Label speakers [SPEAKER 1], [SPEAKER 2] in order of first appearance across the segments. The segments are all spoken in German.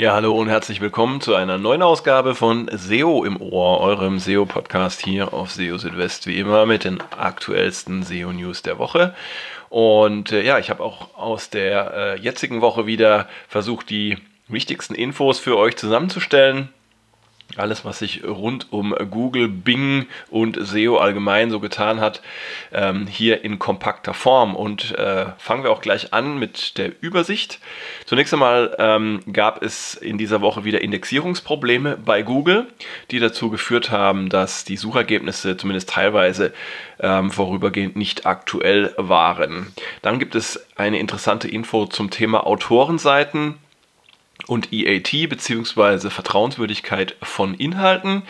[SPEAKER 1] Ja, hallo und herzlich willkommen zu einer neuen Ausgabe von SEO im Ohr, eurem SEO-Podcast hier auf SEO Südwest, wie immer mit den aktuellsten SEO-News der Woche. Und äh, ja, ich habe auch aus der äh, jetzigen Woche wieder versucht, die wichtigsten Infos für euch zusammenzustellen alles, was sich rund um Google, Bing und SEO allgemein so getan hat, ähm, hier in kompakter Form. Und äh, fangen wir auch gleich an mit der Übersicht. Zunächst einmal ähm, gab es in dieser Woche wieder Indexierungsprobleme bei Google, die dazu geführt haben, dass die Suchergebnisse zumindest teilweise ähm, vorübergehend nicht aktuell waren. Dann gibt es eine interessante Info zum Thema Autorenseiten und EAT bzw. Vertrauenswürdigkeit von Inhalten.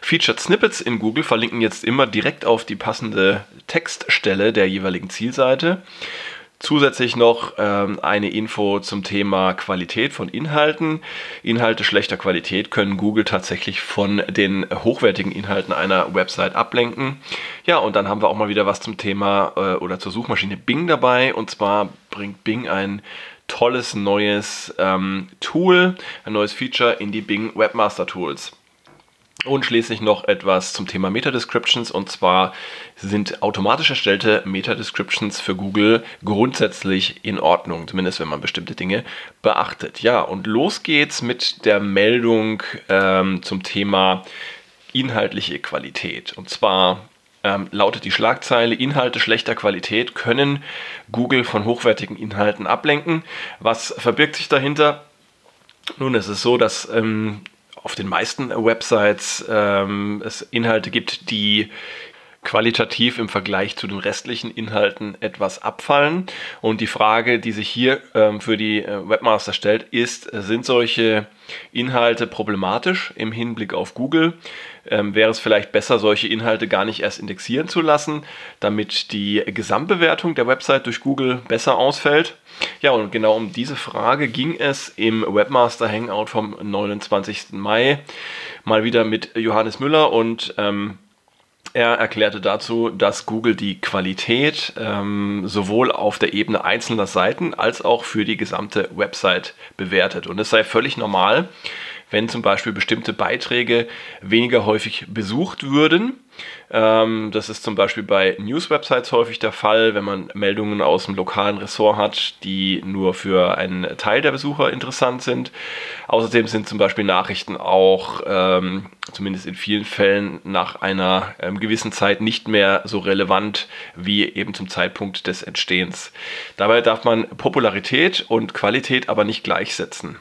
[SPEAKER 1] Featured Snippets in Google verlinken jetzt immer direkt auf die passende Textstelle der jeweiligen Zielseite. Zusätzlich noch ähm, eine Info zum Thema Qualität von Inhalten. Inhalte schlechter Qualität können Google tatsächlich von den hochwertigen Inhalten einer Website ablenken. Ja, und dann haben wir auch mal wieder was zum Thema äh, oder zur Suchmaschine Bing dabei. Und zwar bringt Bing ein tolles neues ähm, Tool, ein neues Feature in die Bing Webmaster Tools. Und schließlich noch etwas zum Thema Meta-Descriptions und zwar sind automatisch erstellte Meta-Descriptions für Google grundsätzlich in Ordnung, zumindest wenn man bestimmte Dinge beachtet. Ja, und los geht's mit der Meldung ähm, zum Thema inhaltliche Qualität. Und zwar ähm, lautet die Schlagzeile, Inhalte schlechter Qualität können Google von hochwertigen Inhalten ablenken. Was verbirgt sich dahinter? Nun, es ist so, dass ähm, auf den meisten Websites ähm, es Inhalte gibt, die qualitativ im Vergleich zu den restlichen Inhalten etwas abfallen. Und die Frage, die sich hier ähm, für die äh, Webmaster stellt, ist, sind solche Inhalte problematisch im Hinblick auf Google? Ähm, wäre es vielleicht besser, solche Inhalte gar nicht erst indexieren zu lassen, damit die Gesamtbewertung der Website durch Google besser ausfällt? Ja, und genau um diese Frage ging es im Webmaster Hangout vom 29. Mai mal wieder mit Johannes Müller und ähm, er erklärte dazu, dass Google die Qualität ähm, sowohl auf der Ebene einzelner Seiten als auch für die gesamte Website bewertet. Und es sei völlig normal, wenn zum Beispiel bestimmte Beiträge weniger häufig besucht würden. Ähm, das ist zum Beispiel bei News-Websites häufig der Fall, wenn man Meldungen aus dem lokalen Ressort hat, die nur für einen Teil der Besucher interessant sind. Außerdem sind zum Beispiel Nachrichten auch, ähm, zumindest in vielen Fällen, nach einer ähm, gewissen Zeit nicht mehr so relevant wie eben zum Zeitpunkt des Entstehens. Dabei darf man Popularität und Qualität aber nicht gleichsetzen.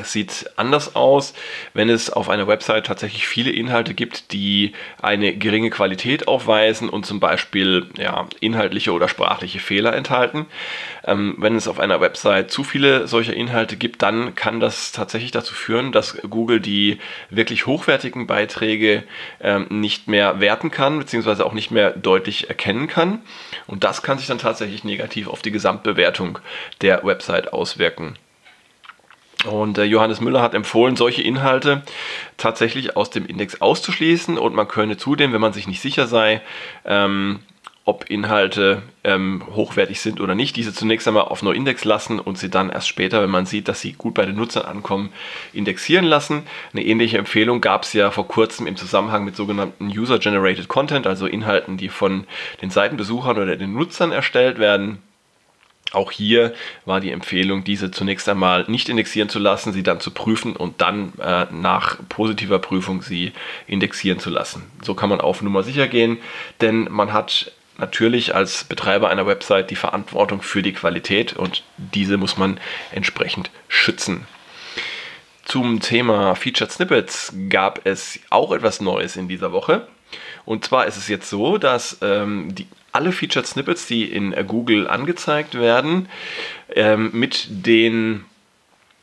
[SPEAKER 1] Es sieht anders aus, wenn es auf einer Website tatsächlich viele Inhalte gibt, die eine geringe Qualität aufweisen und zum Beispiel ja, inhaltliche oder sprachliche Fehler enthalten. Ähm, wenn es auf einer Website zu viele solcher Inhalte gibt, dann kann das tatsächlich dazu führen, dass Google die wirklich hochwertigen Beiträge ähm, nicht mehr werten kann, beziehungsweise auch nicht mehr deutlich erkennen kann. Und das kann sich dann tatsächlich negativ auf die Gesamtbewertung der Website auswirken. Und äh, Johannes Müller hat empfohlen, solche Inhalte tatsächlich aus dem Index auszuschließen und man könne zudem, wenn man sich nicht sicher sei, ähm, ob Inhalte ähm, hochwertig sind oder nicht, diese zunächst einmal auf No-Index lassen und sie dann erst später, wenn man sieht, dass sie gut bei den Nutzern ankommen, indexieren lassen. Eine ähnliche Empfehlung gab es ja vor kurzem im Zusammenhang mit sogenannten User-Generated Content, also Inhalten, die von den Seitenbesuchern oder den Nutzern erstellt werden. Auch hier war die Empfehlung, diese zunächst einmal nicht indexieren zu lassen, sie dann zu prüfen und dann äh, nach positiver Prüfung sie indexieren zu lassen. So kann man auf Nummer sicher gehen, denn man hat natürlich als Betreiber einer Website die Verantwortung für die Qualität und diese muss man entsprechend schützen. Zum Thema Featured Snippets gab es auch etwas Neues in dieser Woche. Und zwar ist es jetzt so, dass ähm, die alle Featured Snippets, die in Google angezeigt werden, ähm, mit den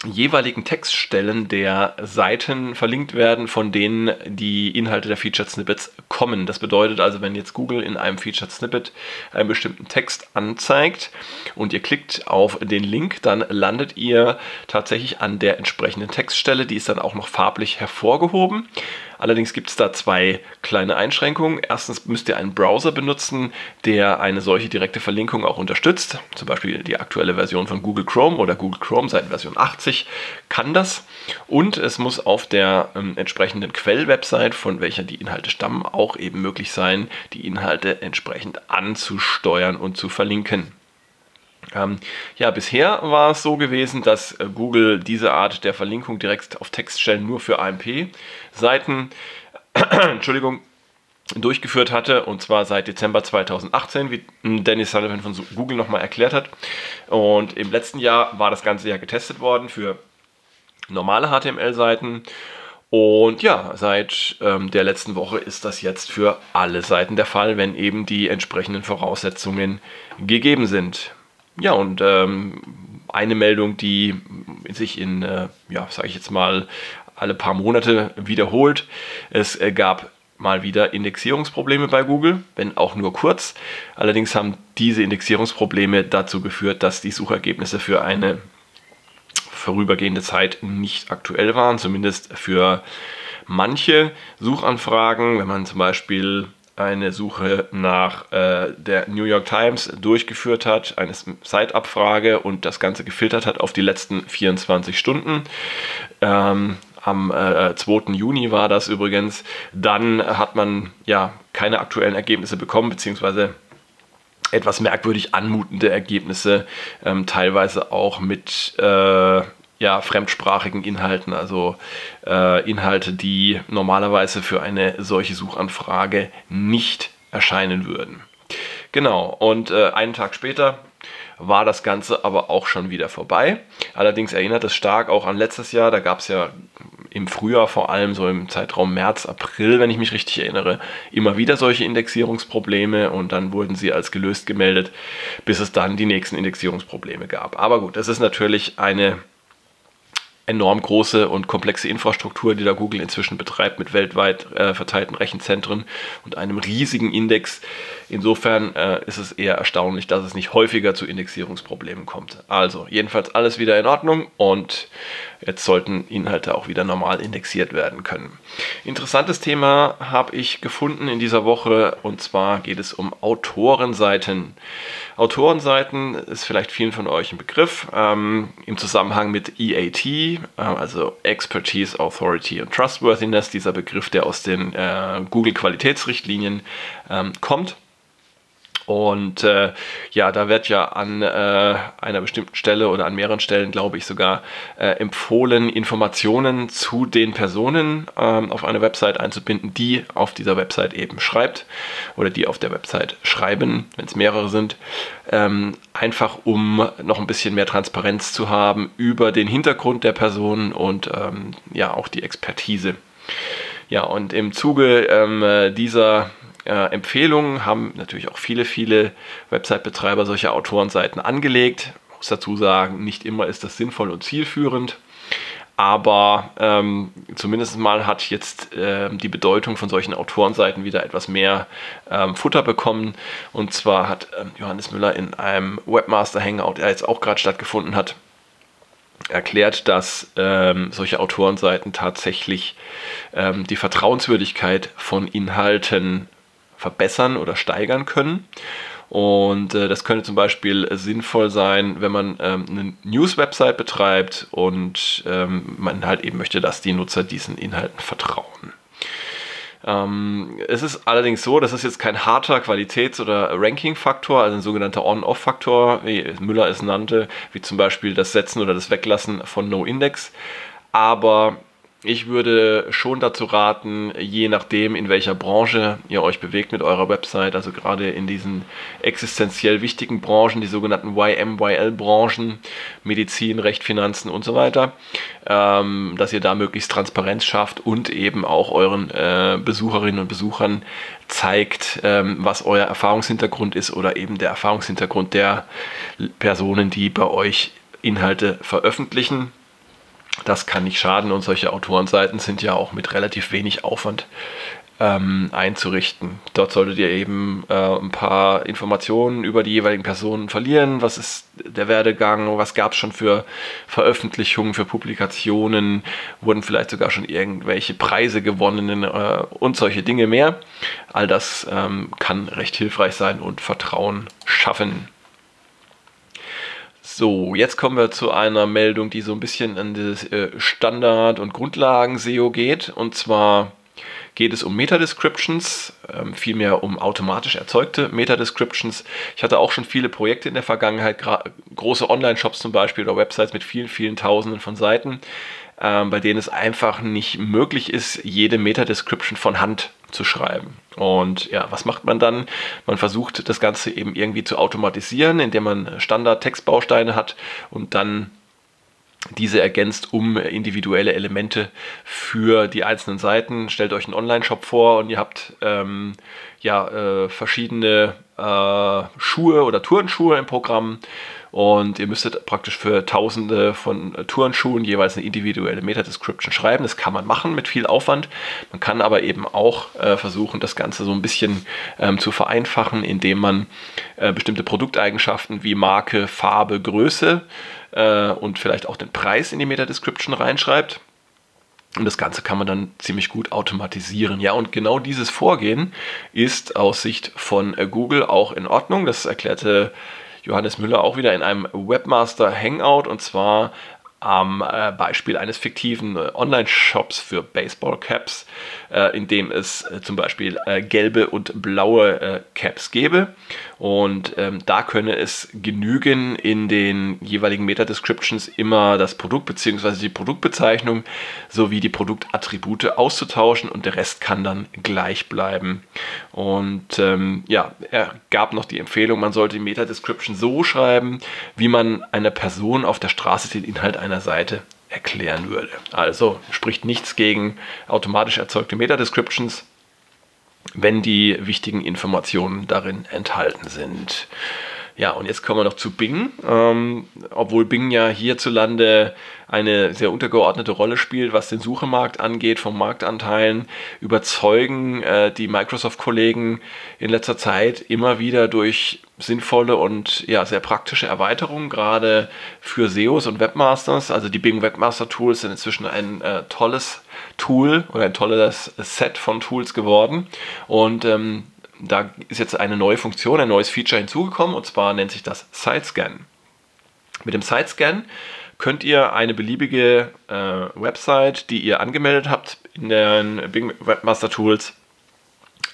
[SPEAKER 1] jeweiligen Textstellen der Seiten verlinkt werden, von denen die Inhalte der Featured Snippets kommen. Das bedeutet also, wenn jetzt Google in einem Featured Snippet einen bestimmten Text anzeigt und ihr klickt auf den Link, dann landet ihr tatsächlich an der entsprechenden Textstelle. Die ist dann auch noch farblich hervorgehoben. Allerdings gibt es da zwei kleine Einschränkungen. Erstens müsst ihr einen Browser benutzen, der eine solche direkte Verlinkung auch unterstützt. Zum Beispiel die aktuelle Version von Google Chrome oder Google Chrome seit Version 80 kann das. Und es muss auf der ähm, entsprechenden Quellwebsite, von welcher die Inhalte stammen, auch eben möglich sein, die Inhalte entsprechend anzusteuern und zu verlinken. Ähm, ja, bisher war es so gewesen, dass äh, Google diese Art der Verlinkung direkt auf Textstellen nur für AMP-Seiten, Entschuldigung, durchgeführt hatte und zwar seit Dezember 2018, wie Dennis Sullivan von Google nochmal erklärt hat. Und im letzten Jahr war das Ganze ja getestet worden für normale HTML-Seiten. Und ja, seit ähm, der letzten Woche ist das jetzt für alle Seiten der Fall, wenn eben die entsprechenden Voraussetzungen gegeben sind. Ja, und ähm, eine Meldung, die sich in, äh, ja, sage ich jetzt mal, alle paar Monate wiederholt. Es äh, gab mal wieder Indexierungsprobleme bei Google, wenn auch nur kurz. Allerdings haben diese Indexierungsprobleme dazu geführt, dass die Suchergebnisse für eine vorübergehende Zeit nicht aktuell waren, zumindest für manche Suchanfragen, wenn man zum Beispiel eine Suche nach äh, der New York Times durchgeführt hat, eine Zeitabfrage und das Ganze gefiltert hat auf die letzten 24 Stunden. Ähm, am äh, 2. Juni war das übrigens. Dann hat man ja keine aktuellen Ergebnisse bekommen, beziehungsweise etwas merkwürdig anmutende Ergebnisse, ähm, teilweise auch mit äh, ja, fremdsprachigen Inhalten, also äh, Inhalte, die normalerweise für eine solche Suchanfrage nicht erscheinen würden. Genau, und äh, einen Tag später war das Ganze aber auch schon wieder vorbei. Allerdings erinnert es stark auch an letztes Jahr, da gab es ja im Frühjahr, vor allem so im Zeitraum März, April, wenn ich mich richtig erinnere, immer wieder solche Indexierungsprobleme und dann wurden sie als gelöst gemeldet, bis es dann die nächsten Indexierungsprobleme gab. Aber gut, es ist natürlich eine enorm große und komplexe Infrastruktur, die da Google inzwischen betreibt, mit weltweit äh, verteilten Rechenzentren und einem riesigen Index. Insofern äh, ist es eher erstaunlich, dass es nicht häufiger zu Indexierungsproblemen kommt. Also, jedenfalls alles wieder in Ordnung und jetzt sollten Inhalte auch wieder normal indexiert werden können. Interessantes Thema habe ich gefunden in dieser Woche und zwar geht es um Autorenseiten. Autorenseiten ist vielleicht vielen von euch ein Begriff ähm, im Zusammenhang mit EAT, äh, also Expertise, Authority und Trustworthiness, dieser Begriff, der aus den äh, Google Qualitätsrichtlinien ähm, kommt. Und äh, ja, da wird ja an äh, einer bestimmten Stelle oder an mehreren Stellen, glaube ich, sogar äh, empfohlen, Informationen zu den Personen ähm, auf eine Website einzubinden, die auf dieser Website eben schreibt oder die auf der Website schreiben, wenn es mehrere sind. Ähm, einfach um noch ein bisschen mehr Transparenz zu haben über den Hintergrund der Person und ähm, ja auch die Expertise. Ja, und im Zuge ähm, dieser äh, Empfehlungen haben natürlich auch viele, viele Website-Betreiber solche Autorenseiten angelegt. Ich muss dazu sagen, nicht immer ist das sinnvoll und zielführend. Aber ähm, zumindest mal hat jetzt äh, die Bedeutung von solchen Autorenseiten wieder etwas mehr ähm, Futter bekommen. Und zwar hat ähm, Johannes Müller in einem Webmaster Hangout, der jetzt auch gerade stattgefunden hat, erklärt, dass ähm, solche Autorenseiten tatsächlich ähm, die Vertrauenswürdigkeit von Inhalten verbessern oder steigern können. Und äh, das könnte zum Beispiel sinnvoll sein, wenn man ähm, eine News-Website betreibt und ähm, man halt eben möchte, dass die Nutzer diesen Inhalten vertrauen. Ähm, es ist allerdings so, das ist jetzt kein harter Qualitäts- oder Ranking-Faktor, also ein sogenannter On-Off-Faktor, wie Müller es nannte, wie zum Beispiel das Setzen oder das Weglassen von No-Index. Aber ich würde schon dazu raten, je nachdem, in welcher Branche ihr euch bewegt mit eurer Website, also gerade in diesen existenziell wichtigen Branchen, die sogenannten YMYL-Branchen, Medizin, Recht, Finanzen und so weiter, ähm, dass ihr da möglichst Transparenz schafft und eben auch euren äh, Besucherinnen und Besuchern zeigt, ähm, was euer Erfahrungshintergrund ist oder eben der Erfahrungshintergrund der Personen, die bei euch Inhalte veröffentlichen das kann nicht schaden und solche Autorenseiten sind ja auch mit relativ wenig Aufwand ähm, einzurichten. Dort solltet ihr eben äh, ein paar Informationen über die jeweiligen Personen verlieren. Was ist der Werdegang? Was gab es schon für Veröffentlichungen, für Publikationen? Wurden vielleicht sogar schon irgendwelche Preise gewonnen äh, und solche Dinge mehr? All das ähm, kann recht hilfreich sein und Vertrauen schaffen. So, jetzt kommen wir zu einer Meldung, die so ein bisschen an das äh, Standard- und Grundlagen-SEO geht. Und zwar geht es um Meta-Descriptions, ähm, vielmehr um automatisch erzeugte Meta-Descriptions. Ich hatte auch schon viele Projekte in der Vergangenheit, große Online-Shops zum Beispiel oder Websites mit vielen, vielen Tausenden von Seiten, ähm, bei denen es einfach nicht möglich ist, jede Meta-Description von Hand zu schreiben. Und ja, was macht man dann? Man versucht das Ganze eben irgendwie zu automatisieren, indem man Standard-Textbausteine hat und dann diese ergänzt um individuelle Elemente für die einzelnen Seiten. Stellt euch einen Online-Shop vor und ihr habt ähm, ja, äh, verschiedene äh, Schuhe oder Turnschuhe im Programm und ihr müsstet praktisch für tausende von Turnschuhen jeweils eine individuelle Meta-Description schreiben. Das kann man machen mit viel Aufwand. Man kann aber eben auch äh, versuchen, das Ganze so ein bisschen ähm, zu vereinfachen, indem man äh, bestimmte Produkteigenschaften wie Marke, Farbe, Größe äh, und vielleicht auch den Preis in die Meta-Description reinschreibt. Und das Ganze kann man dann ziemlich gut automatisieren. Ja, und genau dieses Vorgehen ist aus Sicht von äh, Google auch in Ordnung. Das erklärte Johannes Müller auch wieder in einem Webmaster Hangout und zwar am äh, Beispiel eines fiktiven äh, Online-Shops für Baseball-Caps, äh, in dem es zum Beispiel gelbe und blaue Caps gäbe. Und ähm, da könne es genügen, in den jeweiligen Meta-Descriptions immer das Produkt bzw. die Produktbezeichnung sowie die Produktattribute auszutauschen und der Rest kann dann gleich bleiben. Und ähm, ja, er gab noch die Empfehlung, man sollte die Meta-Description so schreiben, wie man einer Person auf der Straße den Inhalt einer Seite erklären würde. Also spricht nichts gegen automatisch erzeugte Meta-Descriptions wenn die wichtigen Informationen darin enthalten sind. Ja, und jetzt kommen wir noch zu Bing. Ähm, obwohl Bing ja hierzulande eine sehr untergeordnete Rolle spielt, was den Suchemarkt angeht, vom Marktanteilen, überzeugen äh, die Microsoft-Kollegen in letzter Zeit immer wieder durch sinnvolle und ja, sehr praktische Erweiterungen, gerade für SEOs und Webmasters. Also die Bing Webmaster Tools sind inzwischen ein äh, tolles Tool oder ein tolles Set von Tools geworden. Und ähm, da ist jetzt eine neue Funktion, ein neues Feature hinzugekommen und zwar nennt sich das Sitescan. Mit dem Sitescan könnt ihr eine beliebige äh, Website, die ihr angemeldet habt in den Bing Webmaster Tools,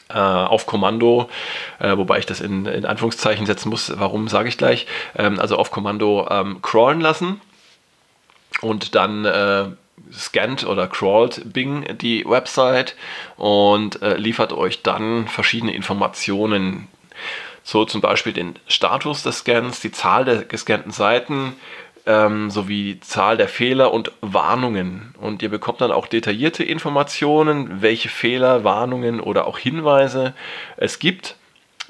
[SPEAKER 1] äh, auf Kommando, äh, wobei ich das in, in, Anführungszeichen setzen muss, warum sage ich gleich, ähm, also auf Kommando ähm, crawlen lassen und dann äh, scannt oder crawlt Bing die Website und äh, liefert euch dann verschiedene Informationen. So zum Beispiel den Status des Scans, die Zahl der gescannten Seiten, ähm, sowie die Zahl der Fehler und Warnungen. Und ihr bekommt dann auch detaillierte Informationen, welche Fehler, Warnungen oder auch Hinweise es gibt.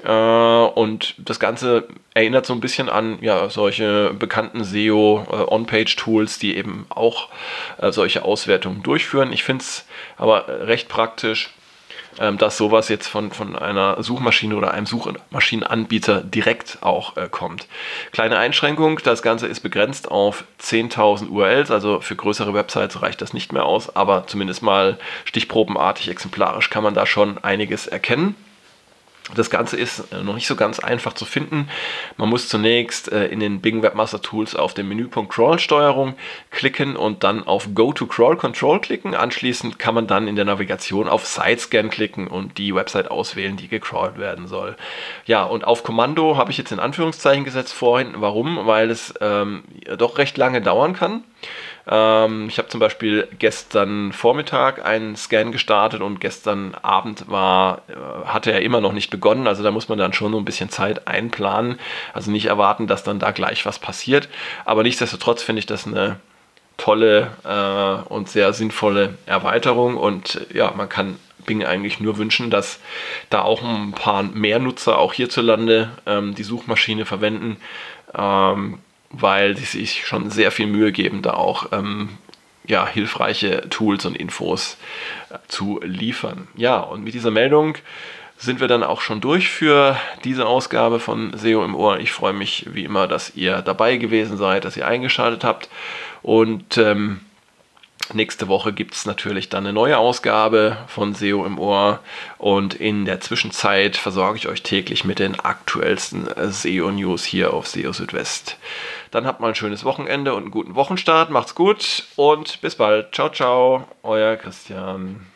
[SPEAKER 1] Äh, und das Ganze erinnert so ein bisschen an ja, solche bekannten SEO-On-Page-Tools, äh, die eben auch äh, solche Auswertungen durchführen. Ich finde es aber recht praktisch, ähm, dass sowas jetzt von, von einer Suchmaschine oder einem Suchmaschinenanbieter direkt auch äh, kommt. Kleine Einschränkung, das Ganze ist begrenzt auf 10.000 URLs, also für größere Websites reicht das nicht mehr aus, aber zumindest mal stichprobenartig, exemplarisch kann man da schon einiges erkennen. Das Ganze ist äh, noch nicht so ganz einfach zu finden. Man muss zunächst äh, in den Bing Webmaster Tools auf den Menüpunkt Crawl Steuerung klicken und dann auf Go to Crawl Control klicken. Anschließend kann man dann in der Navigation auf Site Scan klicken und die Website auswählen, die gecrawlt werden soll. Ja, und auf Kommando habe ich jetzt in Anführungszeichen gesetzt vorhin. Warum? Weil es ähm, doch recht lange dauern kann. Ähm, ich habe zum Beispiel gestern Vormittag einen Scan gestartet und gestern Abend war, äh, hatte er immer noch nicht begonnen. Also da muss man dann schon so ein bisschen Zeit einplanen. Also nicht erwarten, dass dann da gleich was passiert. Aber nichtsdestotrotz finde ich das eine tolle äh, und sehr sinnvolle Erweiterung. Und ja, man kann Bing eigentlich nur wünschen, dass da auch ein paar mehr Nutzer auch hierzulande ähm, die Suchmaschine verwenden. Ähm, weil die sich schon sehr viel Mühe geben, da auch ähm, ja, hilfreiche Tools und Infos äh, zu liefern. Ja, und mit dieser Meldung sind wir dann auch schon durch für diese Ausgabe von SEO im Ohr. Ich freue mich wie immer, dass ihr dabei gewesen seid, dass ihr eingeschaltet habt. Und ähm, nächste Woche gibt es natürlich dann eine neue Ausgabe von SEO im Ohr. Und in der Zwischenzeit versorge ich euch täglich mit den aktuellsten SEO-News hier auf SEO Südwest. Dann habt mal ein schönes Wochenende und einen guten Wochenstart. Macht's gut und bis bald. Ciao, ciao. Euer Christian.